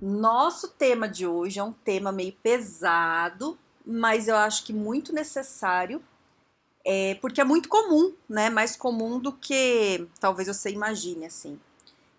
Nosso tema de hoje é um tema meio pesado, mas eu acho que muito necessário, é, porque é muito comum, né? Mais comum do que talvez você imagine, assim.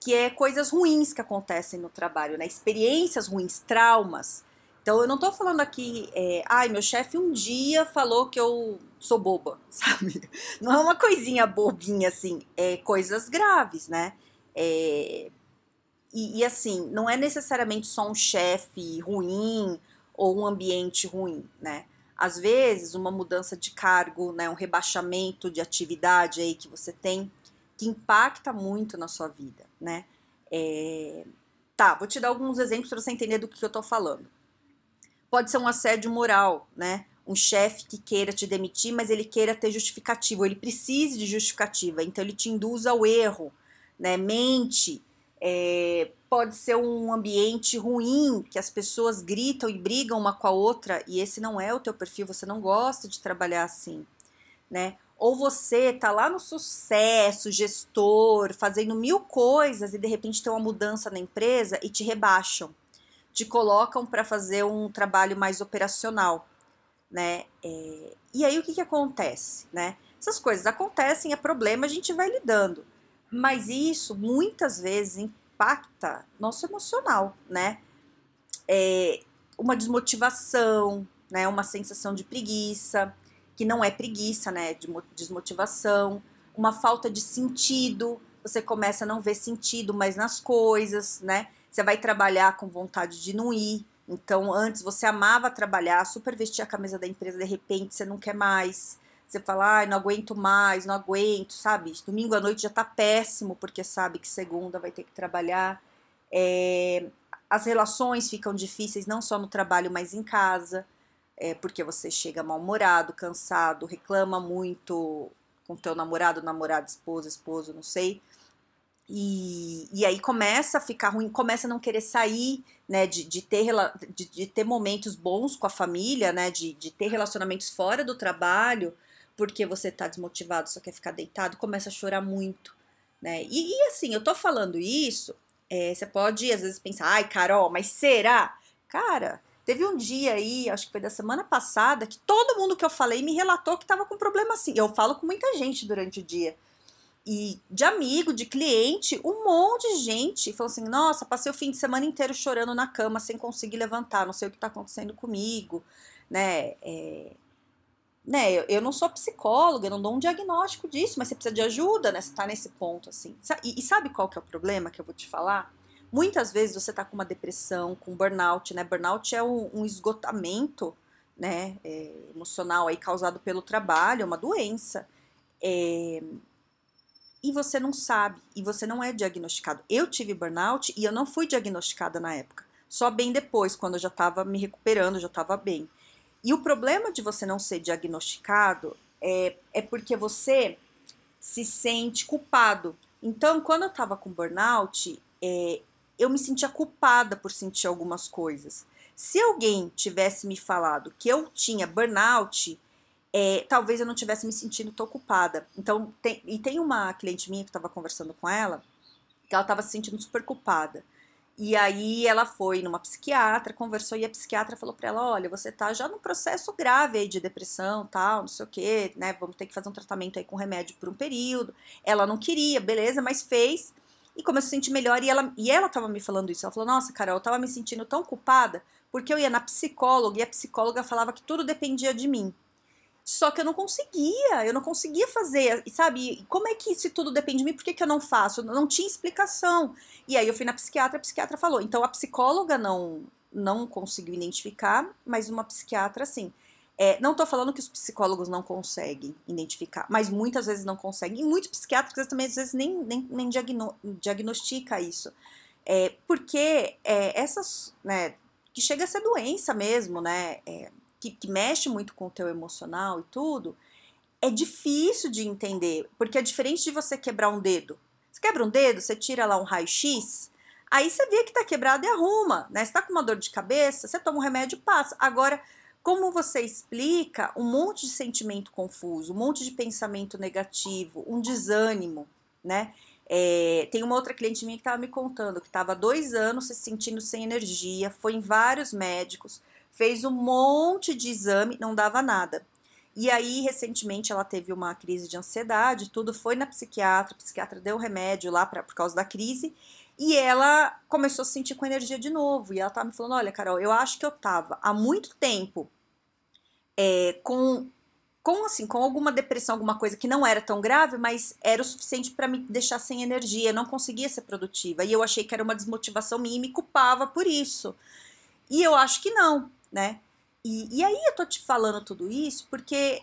Que é coisas ruins que acontecem no trabalho, né? Experiências ruins, traumas. Então eu não tô falando aqui, é, ai, meu chefe um dia falou que eu sou boba, sabe? Não é uma coisinha bobinha assim, é coisas graves, né? É, e, e, assim, não é necessariamente só um chefe ruim ou um ambiente ruim, né? Às vezes, uma mudança de cargo, né, um rebaixamento de atividade aí que você tem, que impacta muito na sua vida, né? É... Tá, vou te dar alguns exemplos para você entender do que eu tô falando. Pode ser um assédio moral, né? Um chefe que queira te demitir, mas ele queira ter justificativa, ele precise de justificativa, então ele te induz ao erro, né? Mente, é, pode ser um ambiente ruim, que as pessoas gritam e brigam uma com a outra, e esse não é o teu perfil, você não gosta de trabalhar assim, né? Ou você tá lá no sucesso, gestor, fazendo mil coisas e de repente tem uma mudança na empresa e te rebaixam, te colocam para fazer um trabalho mais operacional, né? É, e aí o que, que acontece, né? Essas coisas acontecem, é problema, a gente vai lidando. Mas isso muitas vezes impacta nosso emocional, né? É uma desmotivação, né? Uma sensação de preguiça, que não é preguiça, né? De desmotivação, uma falta de sentido. Você começa a não ver sentido mais nas coisas, né? Você vai trabalhar com vontade de não ir. Então, antes você amava trabalhar, super vestir a camisa da empresa, de repente você não quer mais. Você fala, ai, não aguento mais, não aguento, sabe? Domingo à noite já tá péssimo, porque sabe que segunda vai ter que trabalhar. É, as relações ficam difíceis, não só no trabalho, mas em casa, é, porque você chega mal-humorado, cansado, reclama muito com teu namorado, namorado, esposa, esposo, não sei. E, e aí começa a ficar ruim, começa a não querer sair, né, de, de, ter, de, de ter momentos bons com a família, né, de, de ter relacionamentos fora do trabalho, porque você tá desmotivado, só quer ficar deitado, começa a chorar muito, né? E, e assim, eu tô falando isso, é, você pode às vezes pensar, ai, Carol, mas será? Cara, teve um dia aí, acho que foi da semana passada, que todo mundo que eu falei me relatou que tava com problema assim. Eu falo com muita gente durante o dia. E de amigo, de cliente, um monte de gente falou assim: nossa, passei o fim de semana inteiro chorando na cama sem conseguir levantar, não sei o que tá acontecendo comigo, né? É, né, eu, eu não sou psicóloga, eu não dou um diagnóstico disso, mas você precisa de ajuda, né? Você tá nesse ponto, assim. E, e sabe qual que é o problema que eu vou te falar? Muitas vezes você tá com uma depressão, com burnout, né? Burnout é um, um esgotamento, né, é, emocional aí causado pelo trabalho, é uma doença. É, e você não sabe, e você não é diagnosticado. Eu tive burnout e eu não fui diagnosticada na época. Só bem depois, quando eu já estava me recuperando, já estava bem. E o problema de você não ser diagnosticado é, é porque você se sente culpado. Então, quando eu tava com burnout, é, eu me sentia culpada por sentir algumas coisas. Se alguém tivesse me falado que eu tinha burnout, é, talvez eu não tivesse me sentindo tão culpada. Então, tem, e tem uma cliente minha que estava conversando com ela, que ela estava se sentindo super culpada. E aí ela foi numa psiquiatra, conversou e a psiquiatra falou para ela, olha, você tá já num processo grave aí de depressão, tal, não sei o quê, né? Vamos ter que fazer um tratamento aí com remédio por um período. Ela não queria, beleza, mas fez e começou a se sentir melhor e ela e ela tava me falando isso. Ela falou: "Nossa, Carol, eu tava me sentindo tão culpada porque eu ia na psicóloga e a psicóloga falava que tudo dependia de mim. Só que eu não conseguia, eu não conseguia fazer, sabe? Como é que se tudo depende de mim, por que, que eu não faço? Não tinha explicação. E aí eu fui na psiquiatra, a psiquiatra falou. Então a psicóloga não, não conseguiu identificar, mas uma psiquiatra sim. É, não estou falando que os psicólogos não conseguem identificar, mas muitas vezes não conseguem. E muitos psiquiatras também às vezes nem, nem, nem diagno, diagnostica isso. É, porque é, essas, né, que chega a ser doença mesmo, né? É, que, que mexe muito com o teu emocional e tudo, é difícil de entender, porque é diferente de você quebrar um dedo. Você quebra um dedo, você tira lá um raio-x, aí você vê que tá quebrado e arruma, né? Você tá com uma dor de cabeça, você toma um remédio e passa. Agora, como você explica um monte de sentimento confuso, um monte de pensamento negativo, um desânimo, né? É, tem uma outra cliente minha que estava me contando que estava dois anos se sentindo sem energia, foi em vários médicos, fez um monte de exame, não dava nada. E aí, recentemente, ela teve uma crise de ansiedade, tudo foi na psiquiatra, a psiquiatra deu remédio lá pra, por causa da crise, e ela começou a se sentir com energia de novo. E ela tava me falando: olha, Carol, eu acho que eu tava há muito tempo é, com com assim, com alguma depressão, alguma coisa que não era tão grave, mas era o suficiente para me deixar sem energia, não conseguia ser produtiva. E eu achei que era uma desmotivação minha e me culpava por isso. E eu acho que não, né? E, e aí eu tô te falando tudo isso porque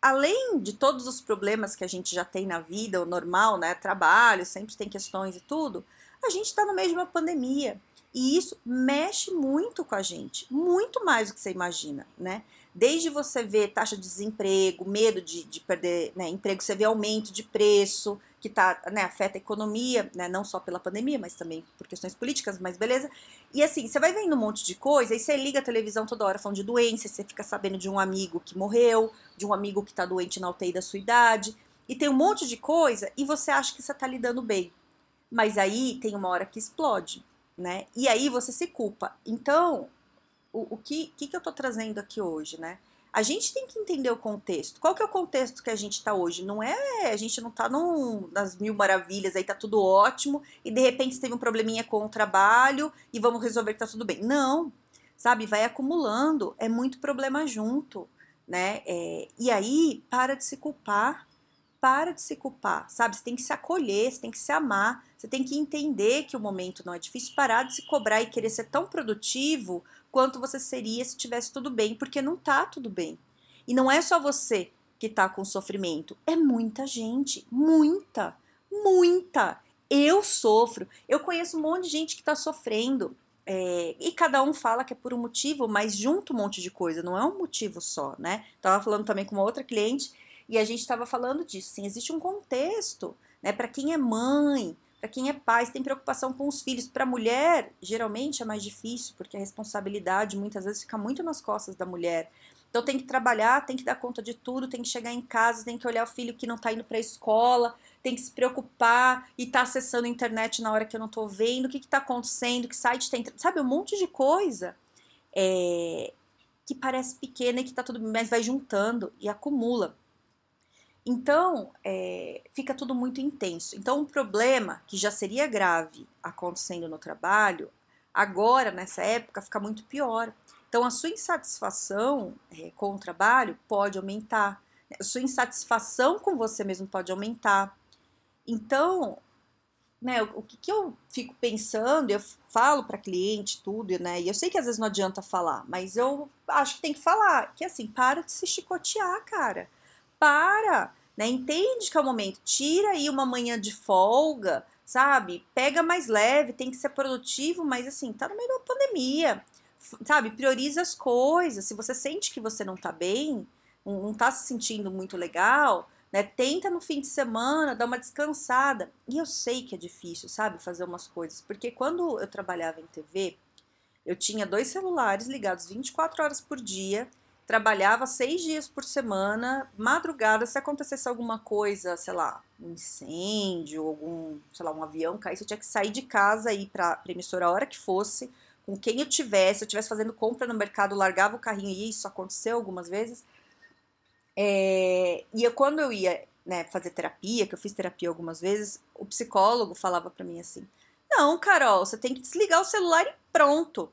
além de todos os problemas que a gente já tem na vida, o normal, né? Trabalho, sempre tem questões e tudo, a gente está no meio de uma pandemia. E isso mexe muito com a gente, muito mais do que você imagina, né? Desde você ver taxa de desemprego, medo de, de perder né, emprego, você vê aumento de preço, que tá, né, afeta a economia, né, não só pela pandemia, mas também por questões políticas, mas beleza. E assim, você vai vendo um monte de coisa, e você liga a televisão toda hora falando de doença, você fica sabendo de um amigo que morreu, de um amigo que tá doente na UTI da sua idade, e tem um monte de coisa, e você acha que você tá lidando bem. Mas aí tem uma hora que explode, né? E aí você se culpa. Então, o, o que, que, que eu estou trazendo aqui hoje, né? A gente tem que entender o contexto. Qual que é o contexto que a gente está hoje? Não é, a gente não está nas mil maravilhas, aí tá tudo ótimo, e de repente teve um probleminha com o trabalho e vamos resolver que tá tudo bem. Não, sabe? Vai acumulando, é muito problema junto, né? É, e aí, para de se culpar, para de se culpar, sabe? Você tem que se acolher, você tem que se amar, você tem que entender que o momento não é difícil, parar de se cobrar e querer ser tão produtivo quanto você seria se tivesse tudo bem, porque não tá tudo bem. E não é só você que tá com sofrimento, é muita gente, muita, muita. Eu sofro, eu conheço um monte de gente que tá sofrendo. É, e cada um fala que é por um motivo, mas junto um monte de coisa, não é um motivo só, né? Tava falando também com uma outra cliente e a gente estava falando disso. Sim, existe um contexto, né? Para quem é mãe, para quem é pai, tem preocupação com os filhos. Para a mulher, geralmente é mais difícil, porque a responsabilidade muitas vezes fica muito nas costas da mulher. Então tem que trabalhar, tem que dar conta de tudo, tem que chegar em casa, tem que olhar o filho que não está indo para a escola, tem que se preocupar e tá acessando a internet na hora que eu não estou vendo, o que está acontecendo, que site tem, sabe, um monte de coisa é, que parece pequena e que está tudo bem, mas vai juntando e acumula. Então, é, fica tudo muito intenso. Então, um problema que já seria grave acontecendo no trabalho, agora, nessa época, fica muito pior. Então, a sua insatisfação é, com o trabalho pode aumentar, a sua insatisfação com você mesmo pode aumentar. Então, né, o que, que eu fico pensando, eu falo para cliente tudo, né, e eu sei que às vezes não adianta falar, mas eu acho que tem que falar, que assim, para de se chicotear, cara para, né? Entende que é o momento, tira aí uma manhã de folga, sabe? Pega mais leve, tem que ser produtivo, mas assim, tá no meio da pandemia, sabe? Prioriza as coisas. Se você sente que você não tá bem, não tá se sentindo muito legal, né? Tenta no fim de semana dar uma descansada. E eu sei que é difícil, sabe? Fazer umas coisas, porque quando eu trabalhava em TV, eu tinha dois celulares ligados 24 horas por dia trabalhava seis dias por semana, madrugada, se acontecesse alguma coisa, sei lá, um incêndio, algum, sei lá, um avião cair, você tinha que sair de casa e ir para a emissora a hora que fosse, com quem eu tivesse, se eu estivesse fazendo compra no mercado, largava o carrinho e isso aconteceu algumas vezes. É, e eu, quando eu ia né, fazer terapia, que eu fiz terapia algumas vezes, o psicólogo falava para mim assim: Não, Carol, você tem que desligar o celular e pronto.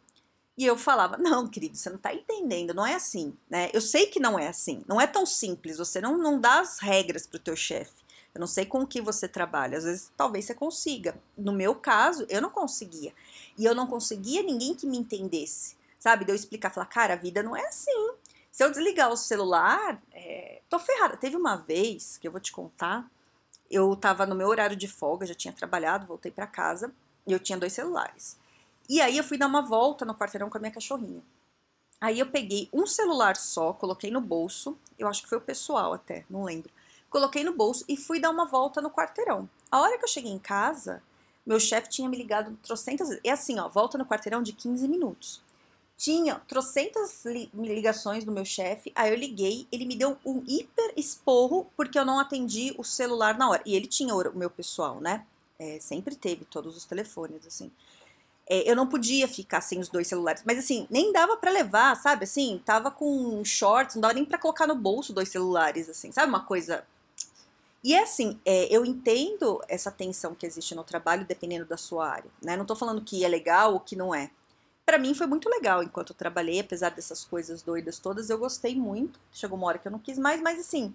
E eu falava: não, querido, você não está entendendo, não é assim. Né? Eu sei que não é assim, não é tão simples, você não, não dá as regras para o teu chefe. Eu não sei com o que você trabalha, às vezes talvez você consiga. No meu caso, eu não conseguia. E eu não conseguia ninguém que me entendesse, sabe? De eu explicar, falar, cara, a vida não é assim. Se eu desligar o celular, é... tô ferrada. Teve uma vez que eu vou te contar, eu tava no meu horário de folga, já tinha trabalhado, voltei para casa, e eu tinha dois celulares. E aí eu fui dar uma volta no quarteirão com a minha cachorrinha. Aí eu peguei um celular só, coloquei no bolso, eu acho que foi o pessoal até, não lembro. Coloquei no bolso e fui dar uma volta no quarteirão. A hora que eu cheguei em casa, meu chefe tinha me ligado trocentas vezes. É assim, ó, volta no quarteirão de 15 minutos. Tinha trocentas ligações do meu chefe, aí eu liguei, ele me deu um hiper esporro porque eu não atendi o celular na hora. E ele tinha o meu pessoal, né? É, sempre teve todos os telefones, assim. É, eu não podia ficar sem os dois celulares, mas assim, nem dava para levar, sabe? Assim, tava com shorts, não dava nem para colocar no bolso dois celulares, assim, sabe? Uma coisa. E é assim, é, eu entendo essa tensão que existe no trabalho dependendo da sua área, né? Não tô falando que é legal ou que não é. Para mim foi muito legal enquanto eu trabalhei, apesar dessas coisas doidas todas, eu gostei muito. Chegou uma hora que eu não quis mais, mas assim,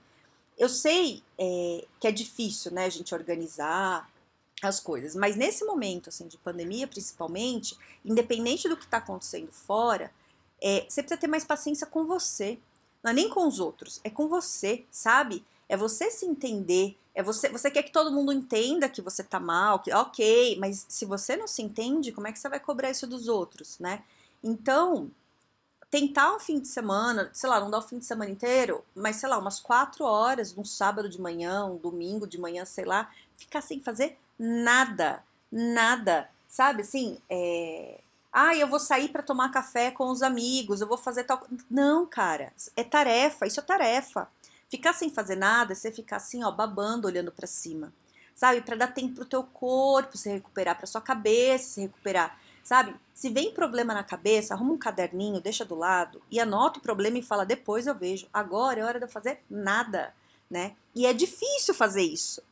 eu sei é, que é difícil, né, a gente organizar, as coisas. Mas nesse momento, assim, de pandemia principalmente, independente do que está acontecendo fora, é, você precisa ter mais paciência com você. Não é nem com os outros, é com você, sabe? É você se entender, é você, você quer que todo mundo entenda que você tá mal, que ok, mas se você não se entende, como é que você vai cobrar isso dos outros, né? Então, tentar um fim de semana, sei lá, não dar o fim de semana inteiro, mas sei lá, umas quatro horas, um sábado de manhã, um domingo de manhã, sei lá, ficar sem fazer nada, nada, sabe? Assim, é... ah, eu vou sair para tomar café com os amigos, eu vou fazer tal. Não, cara, é tarefa, isso é tarefa. Ficar sem fazer nada é você ficar assim, ó, babando, olhando para cima, sabe? Para dar tempo pro teu corpo se recuperar, para sua cabeça se recuperar, sabe? Se vem problema na cabeça, arruma um caderninho, deixa do lado e anota o problema e fala depois eu vejo. Agora é hora de eu fazer nada, né? E é difícil fazer isso.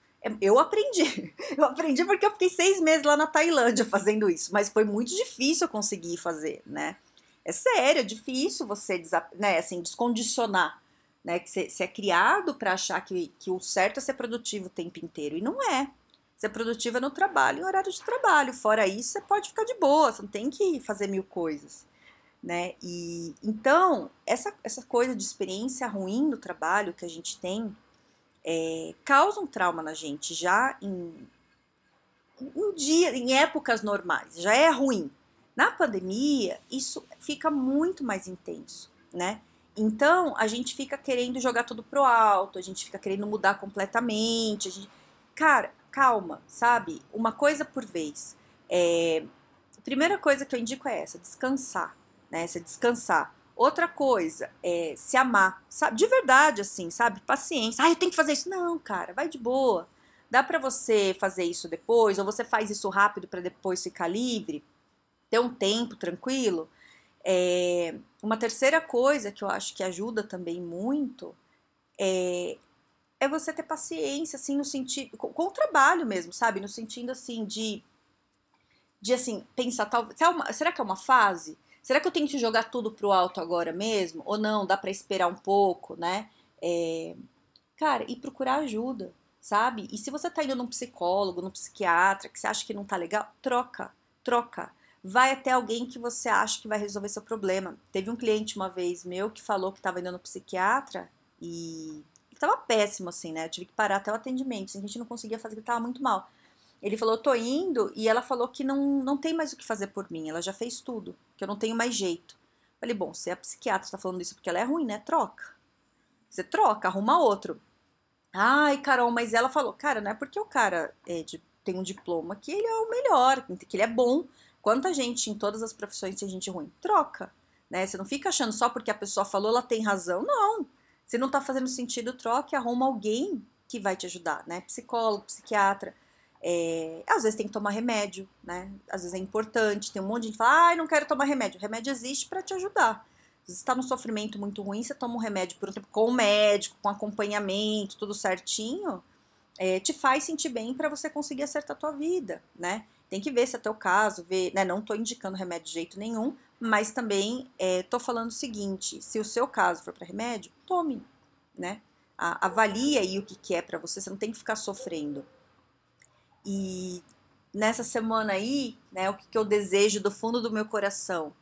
Eu aprendi. Eu aprendi porque eu fiquei seis meses lá na Tailândia fazendo isso, mas foi muito difícil eu conseguir fazer, né? É sério, é difícil você né, assim, descondicionar, né? Que você, é criado para achar que, que o certo é ser produtivo o tempo inteiro, e não é. Ser produtivo é no trabalho, em horário de trabalho. Fora isso, você pode ficar de boa, você não tem que fazer mil coisas. Né? E então, essa, essa coisa de experiência ruim do trabalho que a gente tem, é, causa um trauma na gente já em, um dia, em épocas normais, já é ruim. Na pandemia, isso fica muito mais intenso, né? Então, a gente fica querendo jogar tudo pro alto, a gente fica querendo mudar completamente. Gente... Cara, calma, sabe? Uma coisa por vez. É... A primeira coisa que eu indico é essa: descansar, né? Você descansar. Outra coisa é se amar, sabe? De verdade, assim, sabe? Paciência. Ah, eu tenho que fazer isso. Não, cara, vai de boa. Dá para você fazer isso depois, ou você faz isso rápido para depois ficar livre, ter um tempo tranquilo. É, uma terceira coisa que eu acho que ajuda também muito é, é você ter paciência, assim, no sentido. Com, com, o trabalho mesmo, sabe? No sentido, assim, de. De, assim, pensar, tal, será que é uma fase? Será que eu tenho que jogar tudo pro alto agora mesmo? Ou não, dá para esperar um pouco, né? É, cara, e procurar ajuda, sabe? E se você tá indo num psicólogo, num psiquiatra, que você acha que não tá legal, troca, troca. Vai até alguém que você acha que vai resolver seu problema. Teve um cliente uma vez meu que falou que tava indo no psiquiatra e tava péssimo, assim, né? Eu tive que parar até o atendimento, a gente não conseguia fazer, ele tava muito mal. Ele falou, tô indo, e ela falou que não, não tem mais o que fazer por mim, ela já fez tudo, que eu não tenho mais jeito. Falei, bom, se a psiquiatra está falando isso porque ela é ruim, né? Troca. Você troca, arruma outro. Ai, Carol, mas ela falou, cara, não é porque o cara é de, tem um diploma que ele é o melhor, que ele é bom. Quanta gente em todas as profissões tem gente ruim? Troca. Né? Você não fica achando só porque a pessoa falou, ela tem razão. Não. Se não tá fazendo sentido, troque, arruma alguém que vai te ajudar, né? Psicólogo, psiquiatra. É, às vezes tem que tomar remédio, né? Às vezes é importante. Tem um monte de gente que fala, ah, não quero tomar remédio. O remédio existe para te ajudar. Se está num sofrimento muito ruim, você toma um remédio por um tempo com o médico, com acompanhamento, tudo certinho, é, te faz sentir bem para você conseguir acertar a tua vida, né? Tem que ver se é teu caso, ver, né? Não tô indicando remédio de jeito nenhum, mas também é, tô falando o seguinte: se o seu caso for para remédio, tome, né? A, avalie aí o que, que é para você, você não tem que ficar sofrendo. E nessa semana aí, né, o que, eu desejo do fundo do meu coração?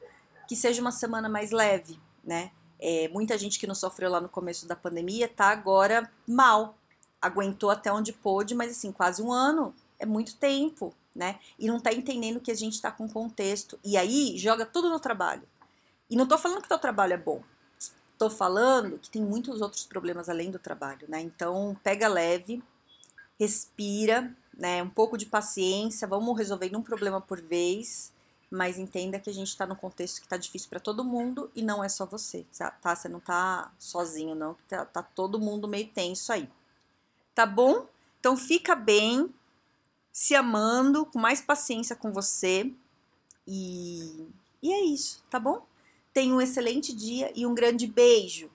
Que seja uma semana mais leve, né? É, muita gente que não sofreu lá no começo da pandemia tá agora mal. Aguentou até onde pôde, mas assim, quase um ano é muito tempo, né? E não tá entendendo que a gente tá com contexto. E aí joga tudo no trabalho. E não tô falando que teu trabalho é bom. Tô falando que tem muitos outros problemas além do trabalho, né? Então, pega leve, respira, né? Um pouco de paciência, vamos resolvendo um problema por vez, mas entenda que a gente está no contexto que tá difícil para todo mundo e não é só você, tá? Você não tá sozinho, não, tá, tá todo mundo meio tenso aí. Tá bom? Então fica bem, se amando, com mais paciência com você e, e é isso, tá bom? Tenha um excelente dia e um grande beijo.